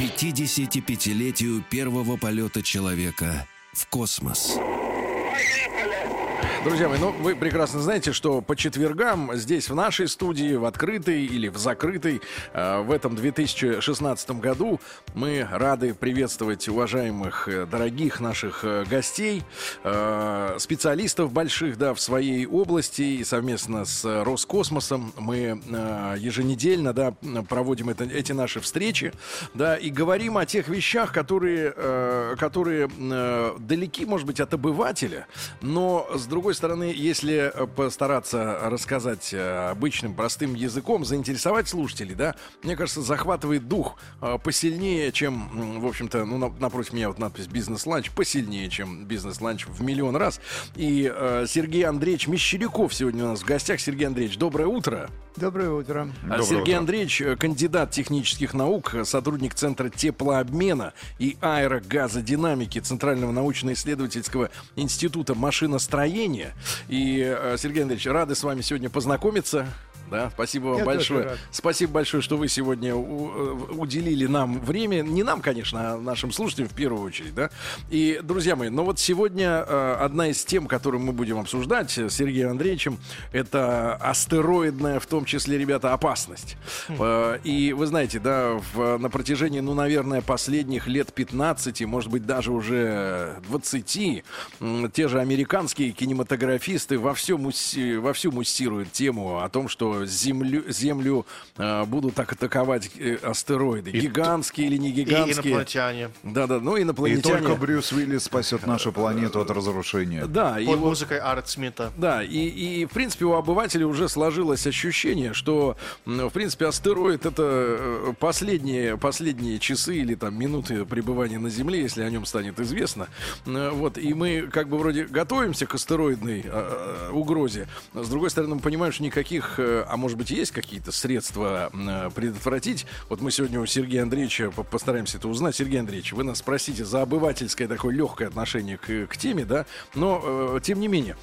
55-летию первого полета человека в космос. Друзья мои, ну вы прекрасно знаете, что по четвергам здесь в нашей студии, в открытой или в закрытой, э, в этом 2016 году мы рады приветствовать уважаемых, э, дорогих наших э, гостей, специалистов больших, да, в своей области. И совместно с Роскосмосом мы еженедельно, да, проводим это, эти наши встречи, да, и говорим о тех вещах, которые, которые далеки, может быть, от обывателя, но с другой стороны, если э, постараться рассказать э, обычным простым языком, заинтересовать слушателей, да, мне кажется, захватывает дух э, посильнее, чем, в общем-то, ну, на- напротив меня вот надпись «Бизнес-ланч», посильнее, чем «Бизнес-ланч» в миллион раз. И э, Сергей Андреевич Мещеряков сегодня у нас в гостях. Сергей Андреевич, доброе утро. Доброе утро. А Сергей Андреевич, э, кандидат технических наук, сотрудник Центра теплообмена и аэрогазодинамики Центрального научно-исследовательского института машиностроения. И, э, Сергей Андреевич, рады с вами сегодня познакомиться. Да, спасибо вам Я большое. Спасибо большое, что вы сегодня э, уделили нам время. Не нам, конечно, а нашим слушателям в первую очередь, да. И, друзья мои, ну вот сегодня э, одна из тем, которую мы будем обсуждать с Сергеем Андреевичем, это астероидная, в том числе, ребята, опасность. Э, И вы знаете, да, в- на протяжении, ну, наверное, последних лет 15, может быть, даже уже 20, м, те же американские кинематографисты вовсю, мусси- вовсю муссируют тему о том, что землю, Землю э, будут так атаковать э, астероиды. гигантские или не И гигантские. инопланетяне. Да-да, ну И инопланетяне. только Брюс Уиллис спасет нашу планету от разрушения. Да, и Под вот- музыкой Арт Смита. Да, и, и, в принципе, у обывателей уже сложилось ощущение, что, в принципе, астероид это э, последние, последние часы или там минуты пребывания на Земле, если о нем станет известно. Вот, и мы как бы вроде готовимся к астероидной э, угрозе. С другой стороны, мы понимаем, что никаких, э, а может быть, есть какие-то средства э, предотвратить. Вот мы сегодня у Сергея Андреевича по- постараемся это узнать. Сергей Андреевич, вы нас спросите за обывательское такое легкое отношение к, к теме, да, но, э, тем не менее,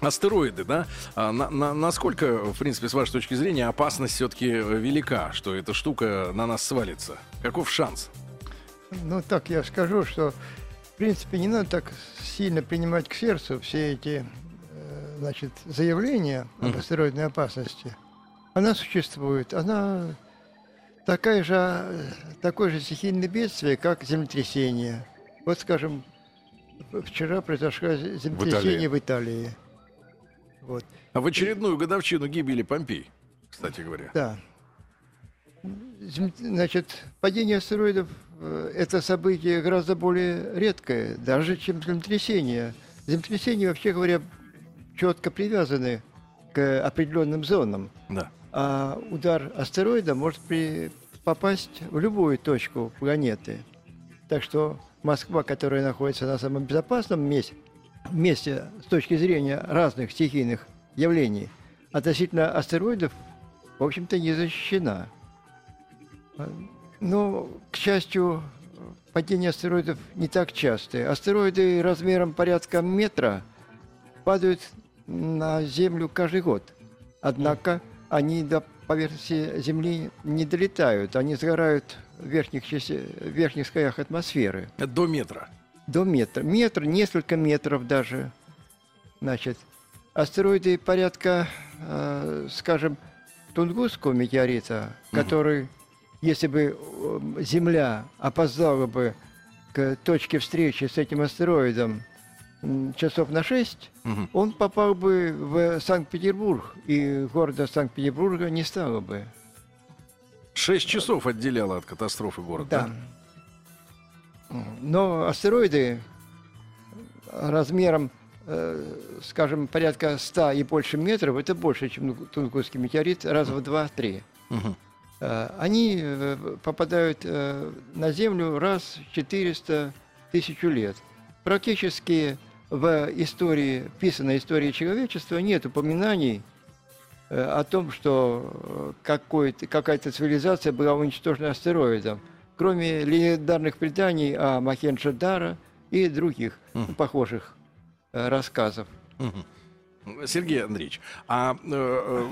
Астероиды, да? А на- на- насколько, в принципе, с вашей точки зрения, опасность все-таки велика, что эта штука на нас свалится? Каков шанс? Ну, так я скажу, что, в принципе, не надо так сильно принимать к сердцу все эти, э, значит, заявления об астероидной опасности. Она существует, она такая же, такое же стихийное бедствие, как землетрясение. Вот, скажем, в- вчера произошло землетрясение в Италии. Вот. А в очередную годовщину гибели Помпей, кстати говоря. Да. Значит, падение астероидов э, это событие гораздо более редкое, даже чем землетрясение. Землетрясения, вообще говоря, четко привязаны к определенным зонам. Да. А удар астероида может при- попасть в любую точку планеты. Так что Москва, которая находится на самом безопасном месте, месте с точки зрения разных стихийных явлений, относительно астероидов, в общем-то, не защищена. А, Но, к счастью, падение астероидов не так частые. Астероиды размером порядка метра падают на Землю каждый год. Однако они до поверхности Земли не долетают, они сгорают в верхних, верхних слоях атмосферы. До метра. До метра. Метр, несколько метров даже. Значит, астероиды порядка, э, скажем, Тунгусского метеорита, который, если бы э, Земля опоздала бы к точке встречи с этим астероидом часов на 6, Мгм. он попал бы в Санкт-Петербург, и города Санкт-Петербурга не стало бы. Шесть часов отделяло от катастрофы город, да? Да. Но астероиды размером, э, скажем, порядка 100 и больше метров, это больше, чем Тунгусский метеорит, раз в 2-3. Мгм. э, они э, попадают э, на Землю раз в 400 тысячу лет. Практически в истории, писанной истории человечества нет упоминаний э, о том, что э, какая-то цивилизация была уничтожена астероидом, кроме легендарных преданий о Махенджадара и других Мгм. похожих э, рассказов. Мгм. Сергей Андреевич, а э,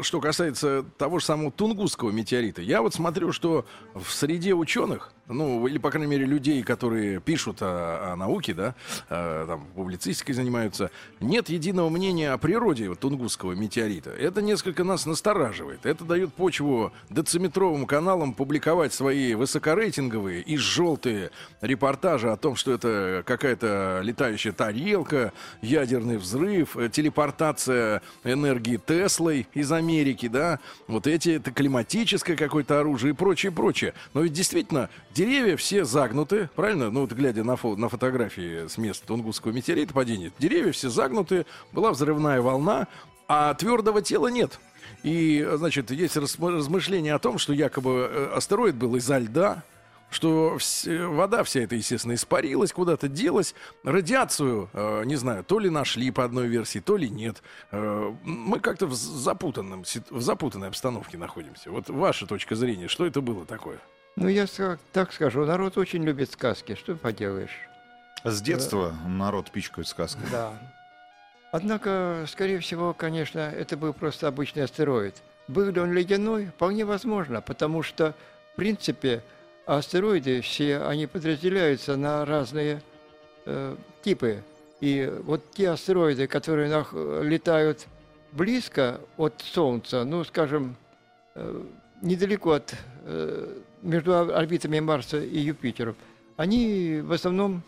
что касается того же самого Тунгусского метеорита, я вот смотрю, что в среде ученых, ну, или, по крайней мере, людей, которые пишут о, о науке, да, э, там, публицистикой занимаются, нет единого мнения о природе вот Тунгусского метеорита. Это несколько нас настораживает. Это дает почву дециметровым каналам публиковать свои высокорейтинговые и желтые репортажи о том, что это какая-то летающая тарелка, ядерный взрыв, э, телепортация энергии Теслой из Америки, да, вот эти, это климатическое какое-то оружие и прочее, прочее. Но ведь действительно, деревья все загнуты, правильно? Ну вот глядя на, фо- на фотографии с места Тунгусского метеорита падения, деревья все загнуты, была взрывная волна, а твердого тела нет. И, значит, есть размышления о том, что якобы э, астероид был изо льда, что вода вся эта, естественно, испарилась, куда-то делась. Радиацию, э, не знаю, то ли нашли по одной версии, то ли нет. Э, мы как-то в, запутанном, в запутанной обстановке находимся. Вот ваша точка зрения, что это было такое? Ну, я ска- так скажу, народ очень любит сказки, что поделаешь. С детства народ пичкает сказкой. Да. Однако, скорее всего, конечно, это был просто обычный астероид. Был ли он ледяной? Вполне возможно, потому что, в принципе, астероиды все, они подразделяются на разные э, типы. И вот те астероиды, которые нах- летают близко от Солнца, ну, скажем, э, недалеко от э, между орбитами Марса и Юпитера, они в основном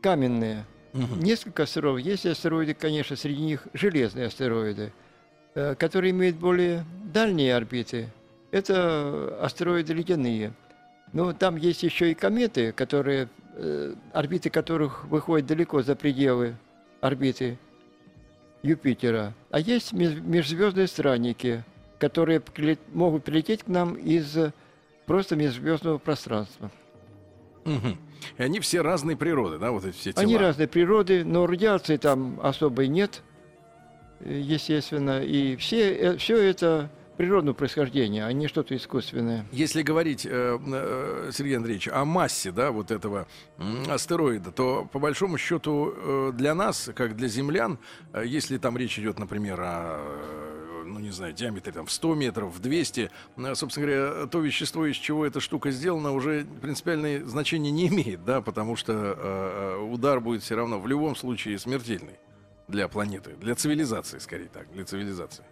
каменные. Несколько астероидов. Есть астероиды, конечно, среди них железные астероиды, э, которые имеют более дальние орбиты. Это астероиды ледяные. Но там есть еще и кометы, которые, э, орбиты которых выходят далеко за пределы орбиты Юпитера. А есть меж- межзвездные странники, которые могут прилететь к нам из просто межзвездного пространства. Мгм. И они все разной природы, да, вот эти все тела. Они разной природы, но радиации там особой нет, э, естественно. И все, все это природного происхождения, а не что-то искусственное. Если говорить, э, э, Сергей Андреевич, о массе, да, вот этого астероида, то по большому счету э, для нас, как для землян, э, если там речь идет, например, о, э, ну не знаю, диаметре там в 100 метров, в 200, э, собственно говоря, то вещество, из чего эта штука сделана, уже принципиальное значение не имеет, да, потому что э, э, удар будет все равно в любом случае смертельный для планеты, для цивилизации, скорее так, для цивилизации.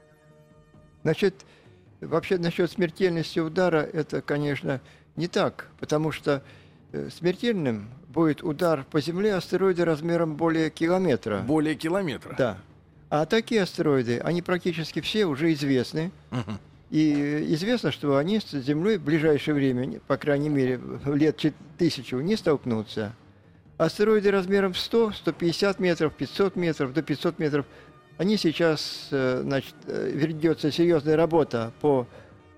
Значит, вообще насчет смертельности удара, это, конечно, не так, потому что э, смертельным будет удар по Земле астероида размером более километра. Более километра. Да. А такие астероиды, они практически все уже известны. Мгм. И известно, что они с Землей в ближайшее время, по крайней мере, лет тысячу, не столкнутся. Астероиды размером в 100, 150 метров, 500 метров, до 500 метров, они сейчас, э, значит, э, ведется серьезная работа по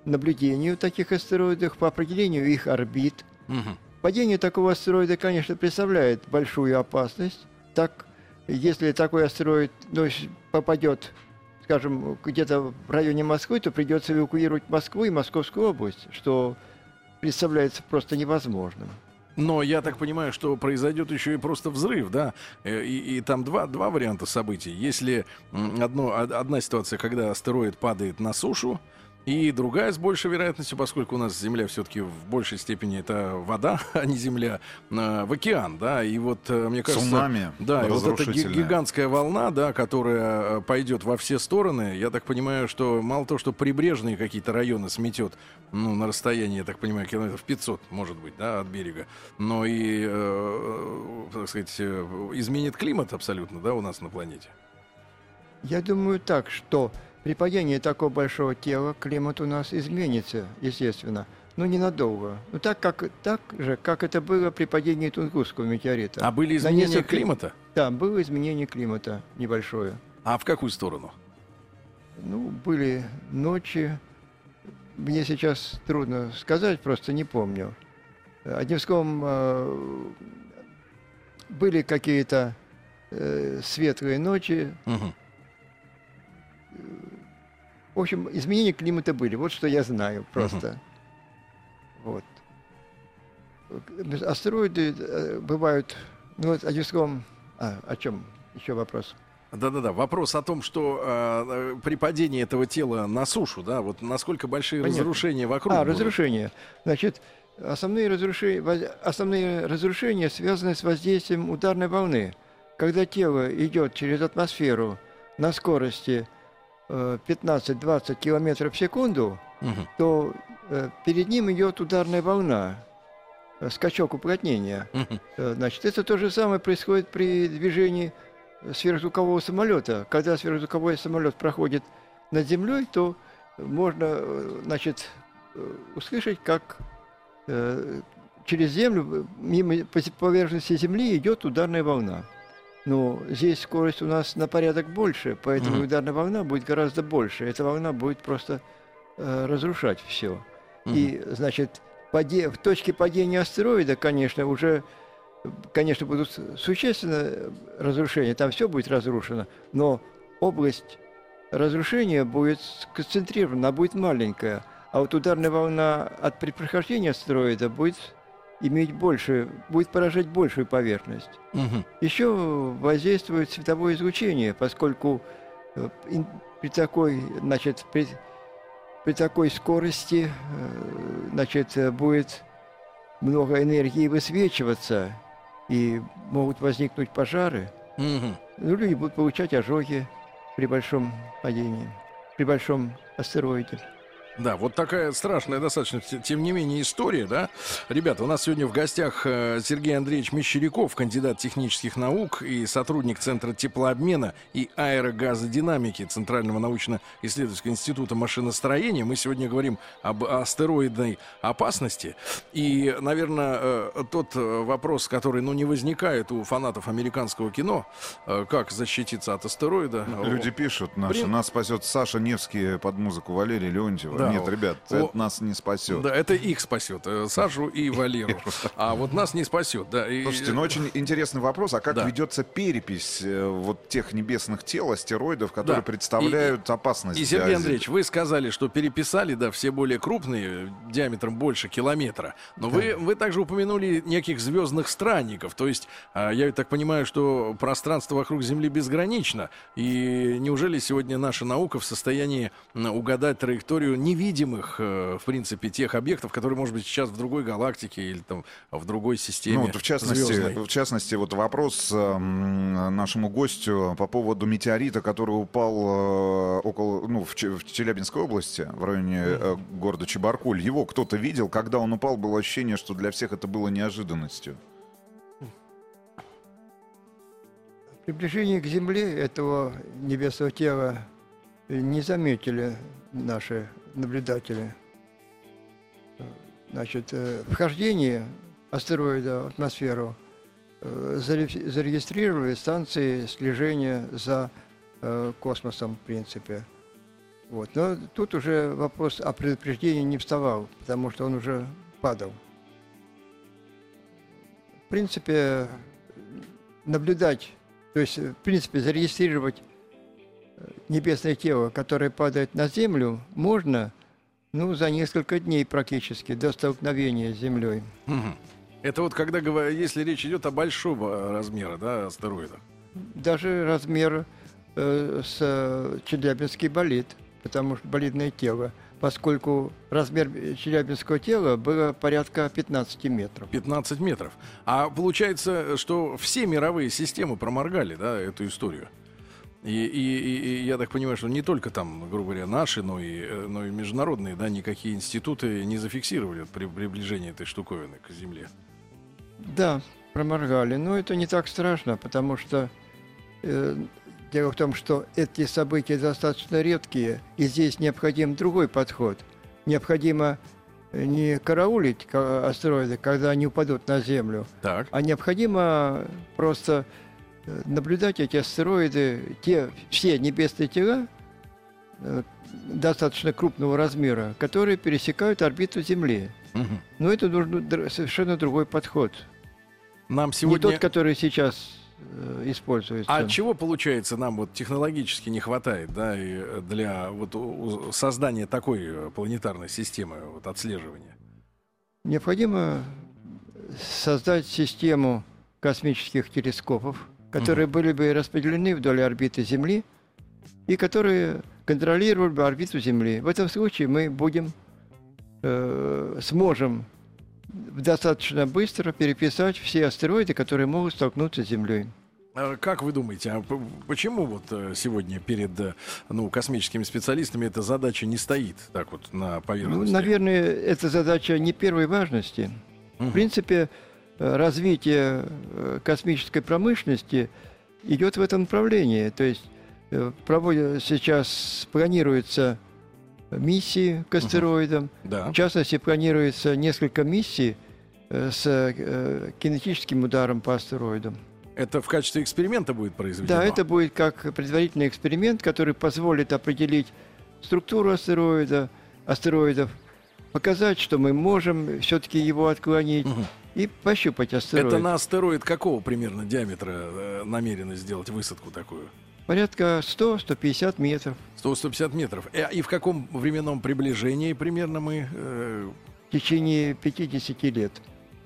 наблюдению таких астероидов, по определению их орбит. Мгм. Падение такого астероида, конечно, представляет большую опасность. Так, если такой астероид ну, попадет, скажем, где-то в районе Москвы, то придется эвакуировать Москву и Московскую область, что представляется просто невозможным. Но я так понимаю, что произойдет еще и просто взрыв, да? Э, И, и там два, два варианта событий. Если одно, од- одна ситуация, когда астероид падает на сушу, и другая с большей вероятностью, поскольку у нас Земля все-таки в большей степени это вода, а не Земля, э, в океан, да, и вот э, мне кажется... Цунами Да, и вот эта гигантская волна, да, которая э, пойдет во все стороны, я так понимаю, что мало того, что прибрежные какие-то районы сметет, ну, на расстоянии, я так понимаю, километров 500, может быть, да, от берега, но и, э, так сказать, изменит климат абсолютно, да, у нас на планете. Я думаю так, что при падении такого большого тела климат у нас изменится, естественно, но ненадолго. Ну, так, как, так же, как это было при падении Тунгусского метеорита. А были изменения несколько- климата? Да, было изменение климата небольшое. А в какую сторону? Ну, были ночи, мне сейчас трудно сказать, просто не помню. Одним словом, э, были какие-то э, светлые ночи. Мгм. В общем, изменения климата были. Вот что я знаю просто. Вот. Астероиды э, бывают... Ну, вот, одним словом... А, о чем? Еще вопрос. Да-да-да. Вопрос о том, что э, э, при падении этого тела на сушу, да, вот насколько большие Понятно. разрушения вокруг. А, будут? разрушения. Значит, основные разрушения, основные разрушения связаны с воздействием ударной волны. Когда тело идет через атмосферу на скорости 15-20 километров в секунду, Мгм. то э, перед ним идет ударная волна, э, скачок уплотнения. Э, Значит, это то же самое происходит при движении сверхзвукового самолета. Когда сверхзвуковой самолет проходит над землей, то можно, значит, услышать, как через землю, мимо по поверхности земли идет ударная волна. Но здесь скорость у нас на порядок больше, поэтому Мгм. ударная волна будет гораздо больше. Эта волна будет просто э, разрушать все. И, значит, паде- в точке падения астероида, конечно, уже, э, конечно, будут существенные разрушения, там все будет разрушено, но область разрушения будет сконцентрирована, она будет маленькая, а вот ударная волна от при прохождении астероида будет иметь больше, будет поражать большую поверхность. Мгм. Еще воздействует световое излучение, поскольку э, при такой, значит, при, при такой скорости, э, значит, будет много энергии высвечиваться, и могут возникнуть пожары. Ну, люди будут получать ожоги при большом падении, при большом астероиде. Да, вот такая страшная достаточно, тем не менее, история, да. Ребята, у нас сегодня в гостях э, Сергей Андреевич Мещеряков, кандидат технических наук и сотрудник Центра теплообмена и аэрогазодинамики Центрального научно-исследовательского института машиностроения. Мы сегодня говорим об астероидной опасности. И, наверное, э, тот э, вопрос, который, ну, не возникает у фанатов американского кино, как защититься от астероида. Люди пишут, наши, Блин. нас спасет Саша Невский под музыку Валерия Леонтьева. Да, Нет, о- ребят, о- это нас не спасет. Да, это их спасет, э, Сашу и Валеру. А вот нас не спасет, да. И- Слушайте, ну очень интересный вопрос, а как Да. ведется перепись э, вот тех небесных тел, астероидов, которые Да. представляют опасность И, для Сергей? Андреевич, вы сказали, что переписали, да, все более крупные, диаметром больше километра. Но вы, вы также упомянули неких звездных странников. То есть, а, я так понимаю, что пространство вокруг Земли безгранично. И неужели сегодня наша наука в состоянии угадать траекторию невидимых, э, в принципе, тех объектов, которые, может быть, сейчас в другой галактике или там в другой системе Ну, вот в частности, звездной? в частности, вот вопрос эм, нашему гостю по поводу метеорита, который упал э, около, ну, в, Че- в Челябинской области, в районе э, города Чебаркуль. Его кто-то видел, когда он упал, было ощущение, что для всех это было неожиданностью. Приближение к Земле этого небесного тела не заметили наши наблюдатели. Значит, э, вхождение астероида в атмосферу э, заре- зарегистрировали станции слежения за э, космосом, в принципе. Вот. Но тут уже вопрос о предупреждении не вставал, потому что он уже падал. В принципе, наблюдать, то есть, в принципе, зарегистрировать небесное тело, которое падает на Землю, можно ну, за несколько дней практически до столкновения с Землей. Это вот когда, если речь идет о большого размера, да, астероида. Даже размер э, с э, Челябинский болид, потому что болидное тело, поскольку размер Челябинского тела было порядка 15 метров. 15 метров. А получается, что все мировые системы проморгали, да, эту историю. И, и- и- и я так понимаю, что не только там, грубо говоря, наши, но и, э, но и международные, да, никакие институты не зафиксировали при приближении этой штуковины к Земле. Да, проморгали. Но это не так страшно, потому что э, дело в том, что эти события достаточно редкие, и здесь необходим другой подход. Необходимо э, не караулить ка- астероиды, когда они упадут на Землю, Так. а необходимо просто наблюдать эти астероиды, те все небесные тела, э, достаточно крупного размера, которые пересекают орбиту Земли. Мгм. Но это др- совершенно другой подход. Нам Не сегодня... тот, который сейчас э, используется. А чего, получается, нам вот технологически не хватает, да, и э, для вот создания такой планетарной системы вот, отслеживания? Необходимо создать систему космических телескопов, которые были бы распределены вдоль орбиты Земли и которые контролировали бы орбиту Земли. В этом случае мы будем, э, сможем достаточно быстро переписать все астероиды, которые могут столкнуться с Землей. А Как вы думаете, а почему вот э, сегодня перед э, ну, космическими специалистами эта задача не стоит так вот на Ну, поверхности? наверное, эта задача не первой важности. Мгм. В принципе, развитие э, космической промышленности идет в этом направлении. То есть э, проводя- сейчас планируются миссии к астероидам. Да. В частности, планируется несколько миссий э, с кинетическим ударом по астероидам. Это в качестве эксперимента будет произведено? Да, это будет как предварительный эксперимент, который позволит определить структуру астероида, астероидов, показать, что мы можем все-таки его отклонить Мгм. И пощупать астероид. Это на астероид какого примерно диаметра э, намерены сделать высадку такую? Порядка 100-150 метров. 100-150 метров. Э, И в каком временном приближении примерно мы? э, в течение 50 лет.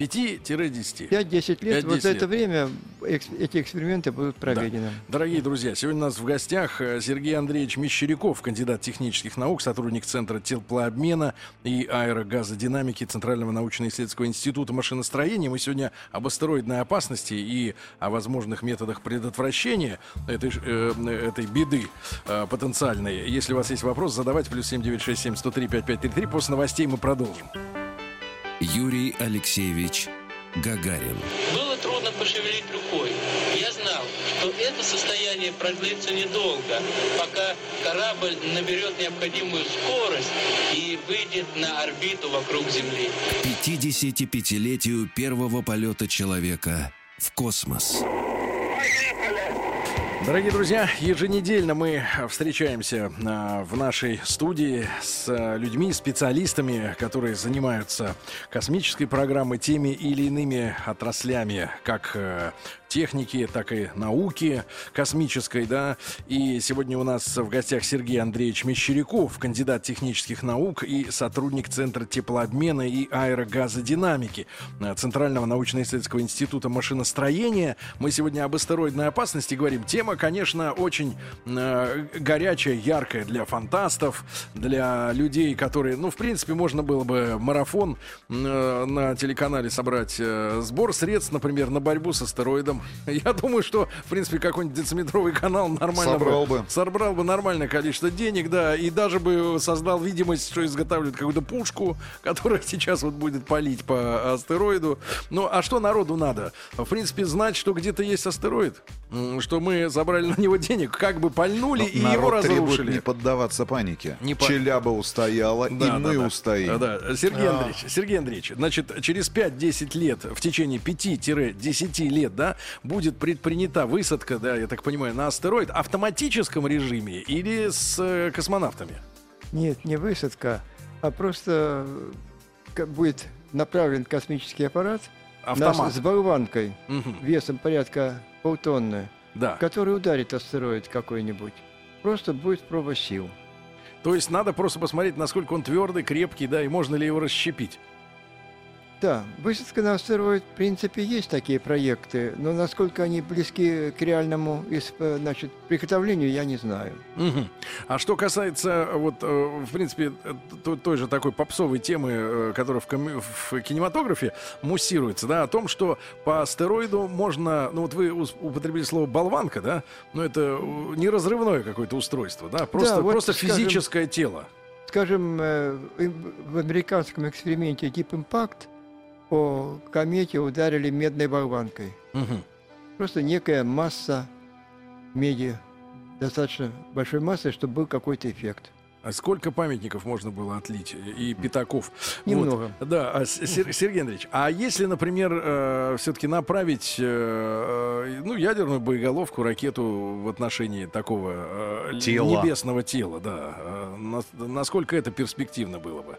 5-10. 5-10 лет, 5-10 вот за это лет. время экс- эти эксперименты будут проведены. Дорогие друзья, сегодня у нас в гостях э, Сергей Андреевич Мещеряков, кандидат технических наук, сотрудник Центра теплообмена и аэрогазодинамики Центрального научно-исследовательского института машиностроения. Мы сегодня об астероидной опасности и о возможных методах предотвращения этой, э, этой беды э, потенциальной. Если у вас есть вопрос, задавайте. Плюс 7967 103 5533. После новостей мы продолжим. Юрий Алексеевич Гагарин. Было трудно пошевелить рукой. Я знал, что это состояние продлится недолго, пока корабль наберет необходимую скорость и выйдет на орбиту вокруг Земли. К 55-летию первого полета человека в космос. Дорогие друзья, еженедельно мы встречаемся а, в нашей студии с а, людьми, специалистами, которые занимаются космической программой, теми или иными отраслями, как э, техники, так и науки космической, да. И сегодня у нас в гостях Сергей Андреевич Мещеряков, кандидат технических наук и сотрудник Центра теплообмена и аэрогазодинамики Центрального научно-исследовательского института машиностроения. Мы сегодня об астероидной опасности говорим. Тема, конечно, очень э, горячая, яркая для фантастов, для людей, которые, ну, в принципе, можно было бы марафон э, на телеканале собрать э, сбор средств, например, на борьбу с астероидом. Я думаю, что, в принципе, какой-нибудь дециметровый канал нормально Собрал бы. собрал бы нормальное количество денег, да, и даже бы создал видимость, что изготавливают какую-то пушку, которая сейчас вот будет палить по астероиду. Ну, а что народу надо? В принципе, знать, что где-то есть астероид, что мы забрали на него денег, как бы пальнули и его разрушили. не поддаваться панике. Не по- Челяба устояла, и Да, да, мы да. устоим. Да, да. Сергей Андреевич, Сергей Андреевич, значит, через 5-10 лет, в течение 5-10 лет, да, будет предпринята высадка, да, я так понимаю, на астероид в автоматическом режиме или с э, космонавтами? Нет, не высадка, а просто э, будет направлен космический аппарат Автомат. наш с болванкой Мгм. весом порядка полтонны, Да. который ударит астероид какой-нибудь. Просто будет проба сил. То есть надо просто посмотреть, насколько он твердый, крепкий, да, и можно ли его расщепить. Да, высадка на астероид, в принципе, есть такие проекты, но насколько они близки к реальному значит, приготовлению, я не знаю. Мгм. А что касается, вот, э, в принципе, э, то- той же такой попсовой темы, э, которая в, коми- в кинематографе муссируется, да, о том, что по астероиду можно, ну вот вы употребили слово болванка, да, но это неразрывное какое-то устройство, да, просто, вот, просто скажем, физическое тело. Скажем, в американском эксперименте Deep Impact по комете ударили медной болванкой. Мгм. Просто некая масса меди, достаточно большой массы, чтобы был какой-то эффект. А сколько памятников можно было отлить и пятаков? Немного. Вот. Да, а, Сер- Сергей Андреевич, а если, например, все-таки направить э, э, ну, ядерную боеголовку, ракету в отношении такого э, Тела. небесного тела, да, э, нас- насколько это перспективно было бы?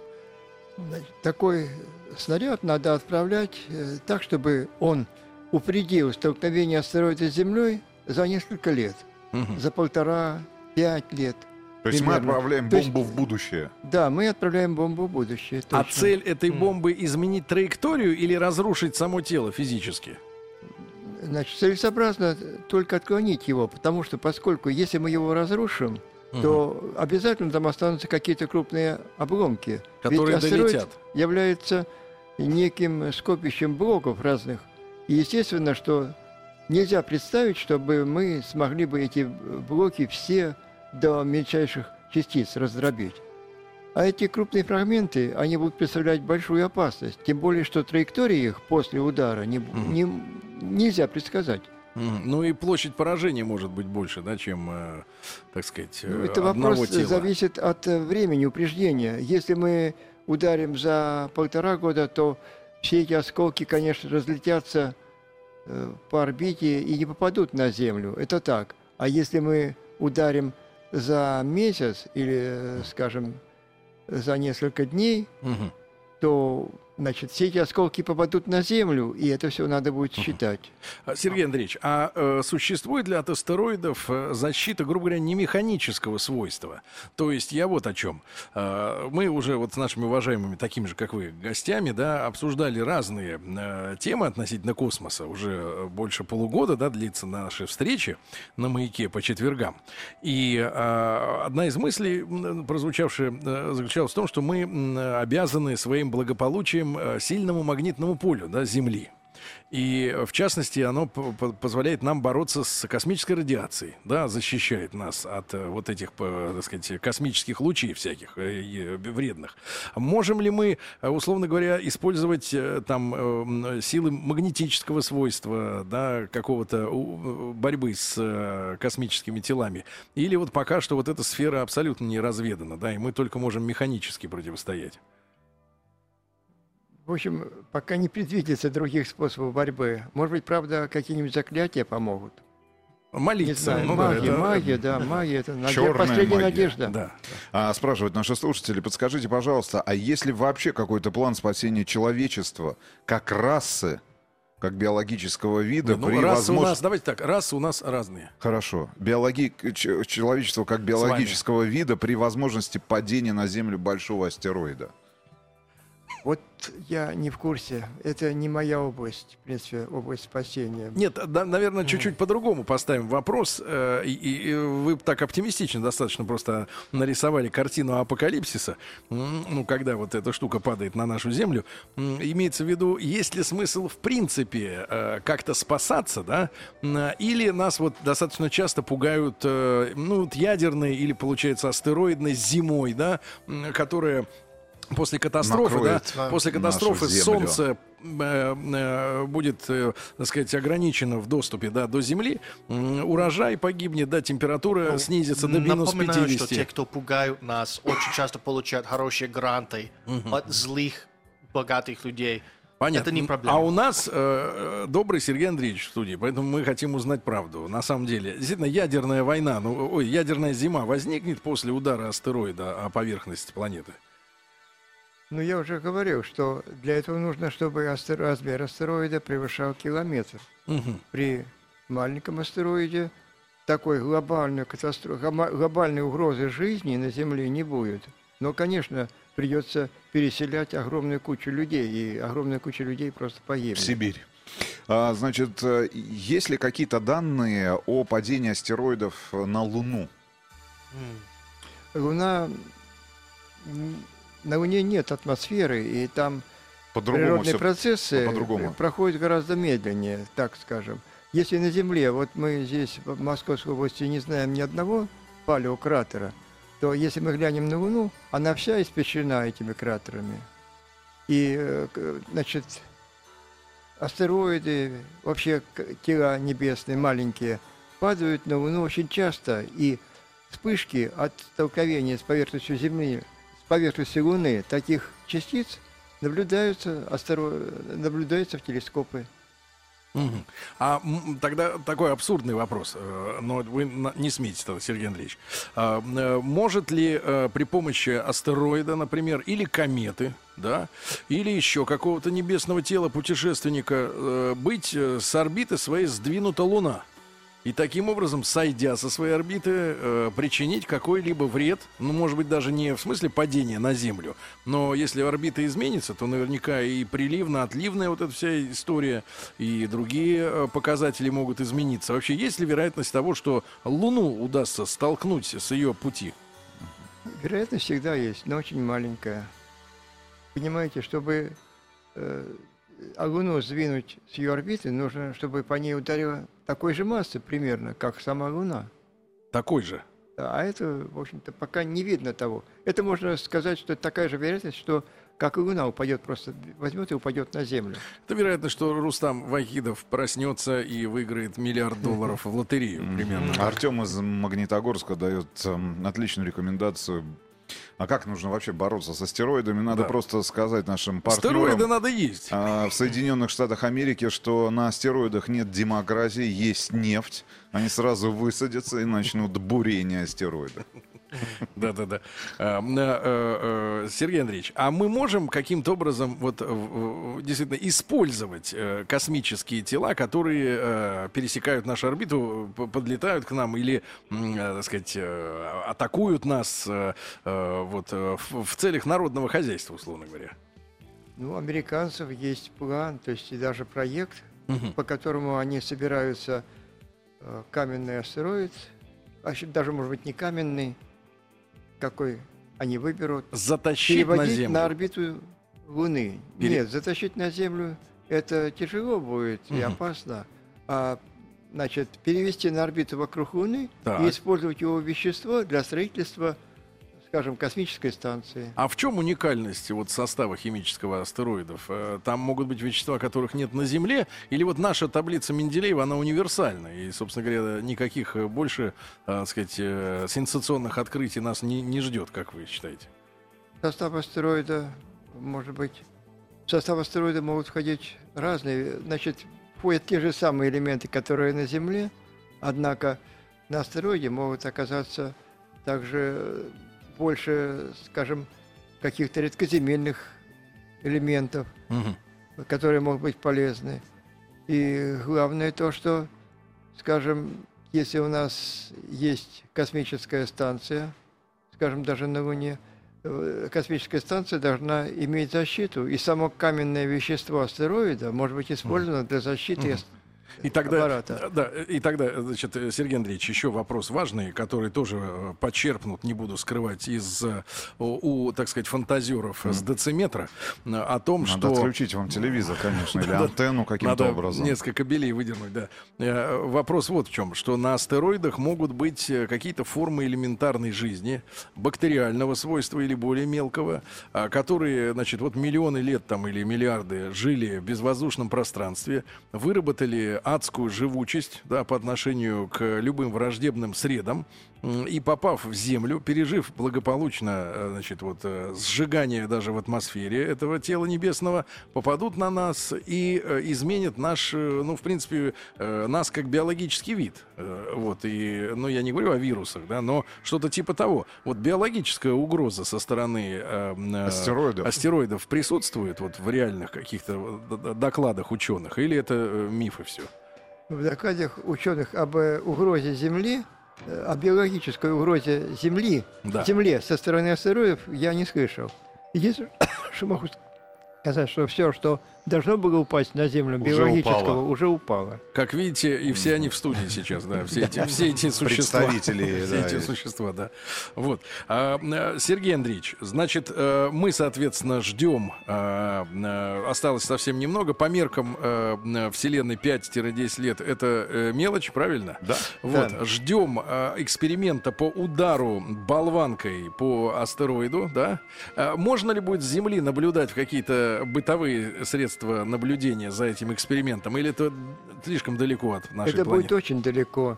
Такой снаряд надо отправлять э, так, чтобы он упредил столкновение астероида с Землей за несколько лет. Мгм. За полтора-пять лет. То есть мы отправляем То есть- бомбу в будущее. Да, мы отправляем бомбу в будущее. А точно. цель этой бомбы изменить траекторию или разрушить само тело физически? Значит, целесообразно только отклонить его, потому что поскольку если мы его разрушим, то обязательно там останутся какие-то крупные обломки. Которые Ведь астероид долетят. является неким скопищем блоков разных. И естественно, что нельзя представить, чтобы мы смогли бы эти блоки все до мельчайших частиц раздробить. А эти крупные фрагменты, они будут представлять большую опасность. Тем более, что траектории их после удара не, не- нельзя предсказать. Ну и площадь поражения может быть больше, да, чем, э, так сказать, э, Ну, Это одного вопрос тела. зависит от э, времени упреждения. Если мы ударим за полтора года, то все эти осколки, конечно, разлетятся э, по орбите и не попадут на Землю. Это так. А если мы ударим за месяц или, э, скажем, за несколько дней, Мгм. то значит, все эти осколки попадут на Землю, и это все надо будет считать. А, Сергей Андреевич, а э, существует ли от астероидов э, защита, грубо говоря, не механического свойства? То есть я вот о чем. Э, мы уже вот с нашими уважаемыми, такими же, как вы, гостями, да, обсуждали разные э, темы относительно космоса. Уже больше полугода, да, длится наши встречи на маяке по четвергам. И э, одна из мыслей, прозвучавшая, э, заключалась в том, что мы обязаны своим благополучием э, сильному магнитному полю да, Земли. И, э, в частности, оно позволяет нам бороться с космической радиацией, да, защищает нас от э, вот этих, так сказать, космических лучей всяких вредных. Можем ли мы, условно говоря, использовать там силы магнетического свойства, да, какого-то борьбы с космическими телами? Или вот пока что вот эта сфера абсолютно не разведана, да, и мы только можем механически противостоять? В общем, пока не предвидится других способов борьбы. Может быть, правда, какие-нибудь заклятия помогут. Молиться. знаю, ну да, магия, это- магия, да, магия, это наде- Чёрная последняя магия. надежда. Да. А, спрашивают наши слушатели, подскажите, пожалуйста, а есть ли вообще какой-то план спасения человечества как расы, как биологического вида Ну, при расы у возможно- нас, давайте так, расы у нас разные. Хорошо. Биологи... ч- Человечество как биологического вида при возможности падения на Землю большого астероида. Вот я не в курсе. Это не моя область, в принципе, область спасения. Нет, да, наверное, чуть-чуть по-другому поставим вопрос. Э, И, и- вы так оптимистично достаточно просто нарисовали картину апокалипсиса. Ну, когда вот эта штука падает на нашу землю. Имеется в виду, есть ли смысл в принципе э, как-то спасаться, да? Или нас вот достаточно часто пугают, э, ну, вот ядерной или, получается, астероидной зимой, да? М, Которая после катастрофы, Накроет да, после катастрофы солнце э, э, будет, э, так сказать, ограничено в доступе да, до Земли, урожай погибнет, да, температура Ну, снизится до минус Напоминаю, 50. что те, кто пугают нас, очень часто получают хорошие гранты от злых, богатых людей. Понятно. Это не проблема. А у нас э, добрый Сергей Андреевич в студии, поэтому мы хотим узнать правду. На самом деле, действительно, ядерная война, ну, ой, ядерная зима возникнет после удара астероида о поверхность планеты? Ну, я уже говорил, что для этого нужно, чтобы астер- размер астероида превышал километр. Мгм. При маленьком астероиде такой глобальной катастрофы, глобальной угрозы жизни на Земле не будет. Но, конечно, придется переселять огромную кучу людей, и огромная куча людей просто В погибнет. Сибирь. А, значит, есть ли какие-то данные о падении астероидов на Луну? Луна... На Луне нет атмосферы, и там природные процессы по-другому. проходят гораздо медленнее, так скажем. Если на Земле, вот мы здесь в Московской области не знаем ни одного палеократера, то если мы глянем на Луну, она вся испещрена этими кратерами. И, э, значит, астероиды, вообще тела небесные маленькие, падают на Луну очень часто. И вспышки от столкновения с поверхностью Земли, с поверхностью Луны, таких частиц наблюдаются, астеро- наблюдаются в телескопы. Мгм. А тогда такой абсурдный вопрос, э, но вы не смейтесь, тогда, Сергей Андреевич. А, э, Может ли э, при помощи астероида, например, или кометы, да, или еще какого-то небесного тела путешественника быть с орбиты своей сдвинута Луна? И таким образом, сойдя со своей орбиты, э, причинить какой-либо вред, ну, может быть, даже не в смысле падения на Землю, но если орбита изменится, то наверняка и приливно-отливная вот эта вся история, и другие э, показатели могут измениться. Вообще, есть ли вероятность того, что Луну удастся столкнуть с ее пути? Вероятность всегда есть, но очень маленькая. Понимаете, чтобы э, а Луну сдвинуть с ее орбиты, нужно, чтобы по ней ударила такой же массы примерно, как сама Луна. Такой же. А это, в общем-то, пока не видно того. Это можно сказать, что это такая же вероятность, что как и Луна упадет, просто возьмет и упадет на Землю. Это вероятно, что Рустам Вахидов проснется и выиграет миллиард долларов в лотерею примерно. Артем из Магнитогорска дает эм, отличную рекомендацию. А как нужно вообще бороться с астероидами? Надо Да. просто сказать нашим Астероиды партнерам надо есть. а, в Соединенных Штатах Америки, что на астероидах нет демократии, есть нефть. Они сразу высадятся и начнут бурение астероида. Да-да-да. А, м, э, э, Сергей Андреевич, а мы можем каким-то образом вот э, действительно использовать э, космические тела, которые э, пересекают нашу орбиту, подлетают к нам или, э, так сказать, э, атакуют нас э, э, вот э, в, целях народного хозяйства, условно говоря? Ну, у американцев есть план, то есть и даже проект, Мгм. по которому они собираются э, каменный астероид, а еще даже, может быть, не каменный, какой они выберут, Затащить на переводить Землю. на орбиту Луны. Пере- Нет, затащить на Землю это тяжело будет и Мгм. опасно. А значит, перевести на орбиту вокруг Луны Так. и использовать его вещество для строительства, скажем, космической станции. А в чем уникальность вот состава химического астероидов? Э, Там могут быть вещества, которых нет на Земле, или вот наша таблица Менделеева, она универсальна, и, собственно говоря, никаких больше, э, так сказать, э, сенсационных открытий нас не, не ждет, как вы считаете? состав астероида, может быть, в состав астероида могут входить разные, значит, входят те же самые элементы, которые на Земле, однако на астероиде могут оказаться также больше, скажем, каких-то редкоземельных элементов, Мгм. которые могут быть полезны. И главное то, что, скажем, если у нас есть космическая станция, скажем, даже на Луне, э, космическая станция должна иметь защиту, и само каменное вещество астероида может быть использовано для защиты ас- И тогда, аппарата. да, и тогда, значит, э, Сергей Андреевич, еще вопрос важный, который тоже э, подчерпнут, не буду скрывать, из э, у, так сказать, фантазеров с дециметра, э, о том, Надо что... отключить вам телевизор, конечно, или антенну каким-то Надо образом. несколько кабелей выдернуть, да. Э, Вопрос вот в чем, что на астероидах могут быть э, какие-то формы элементарной жизни, бактериального свойства или более мелкого, а, которые, значит, вот миллионы лет там или миллиарды жили в безвоздушном пространстве, выработали адскую живучесть, да, по отношению к любым враждебным средам, и попав в Землю, пережив благополучно, э, значит, вот э, сжигание даже в атмосфере этого тела небесного, попадут на нас и э, изменят наш, ну, в принципе, нас как биологический вид. Вот, и, ну, я не говорю о вирусах, да, но что-то типа того. Вот биологическая угроза со стороны э, э, Астероидов. астероидов присутствует вот в реальных каких-то докладах ученых, или это мифы все? В докладах ученых об угрозе Земли, о биологической угрозе Земли, Да. Земле со стороны астероидов я не слышал. Единственное, что могу сказать, что все, что должно было упасть на Землю Уже биологического, упало. уже упало. Как видите, и все они в студии сейчас, да, все эти, все эти существа. Представители, Все эти существа, да. Вот. А, э, Сергей Андреевич, значит, э, мы, соответственно, ждем, э, осталось совсем немного, по меркам Вселенной 5-10 лет, это мелочь, правильно? Да. Вот, ждем эксперимента по удару болванкой по астероиду, да? Можно ли будет с Земли наблюдать какие-то бытовые средства наблюдения за этим экспериментом, или это слишком далеко от нашей Это планеты? будет очень далеко.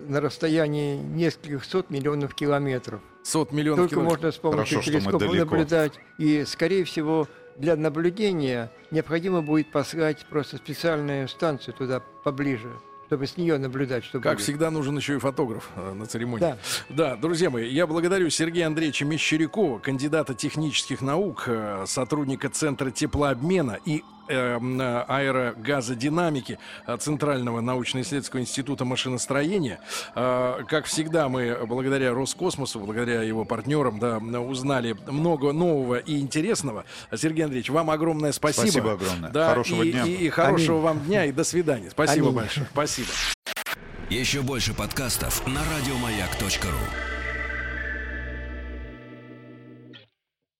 на расстоянии нескольких сот миллионов километров. Сот миллионов Только километров. можно с помощью Хорошо, телескопа наблюдать. И, скорее всего, для наблюдения необходимо будет послать просто специальную станцию туда поближе, чтобы с нее наблюдать, что Как будет. всегда, нужен еще и фотограф э, на церемонии. Да. Да, друзья мои, я благодарю Сергея Андреевича Мещерякова, кандидата технических наук, э, сотрудника Центра теплообмена и аэрогазодинамики э, Центрального научно-исследовательского института машиностроения. Э, Как всегда, мы благодаря Роскосмосу, благодаря его партнерам, да, узнали много нового и интересного. Сергей Андреевич, вам огромное спасибо. Спасибо огромное. Да, Хорошего и, дня. И, и хорошего Аминь. вам дня, и до свидания. Спасибо Аминь. большое. Спасибо. Еще больше подкастов на радиомаяк.ру.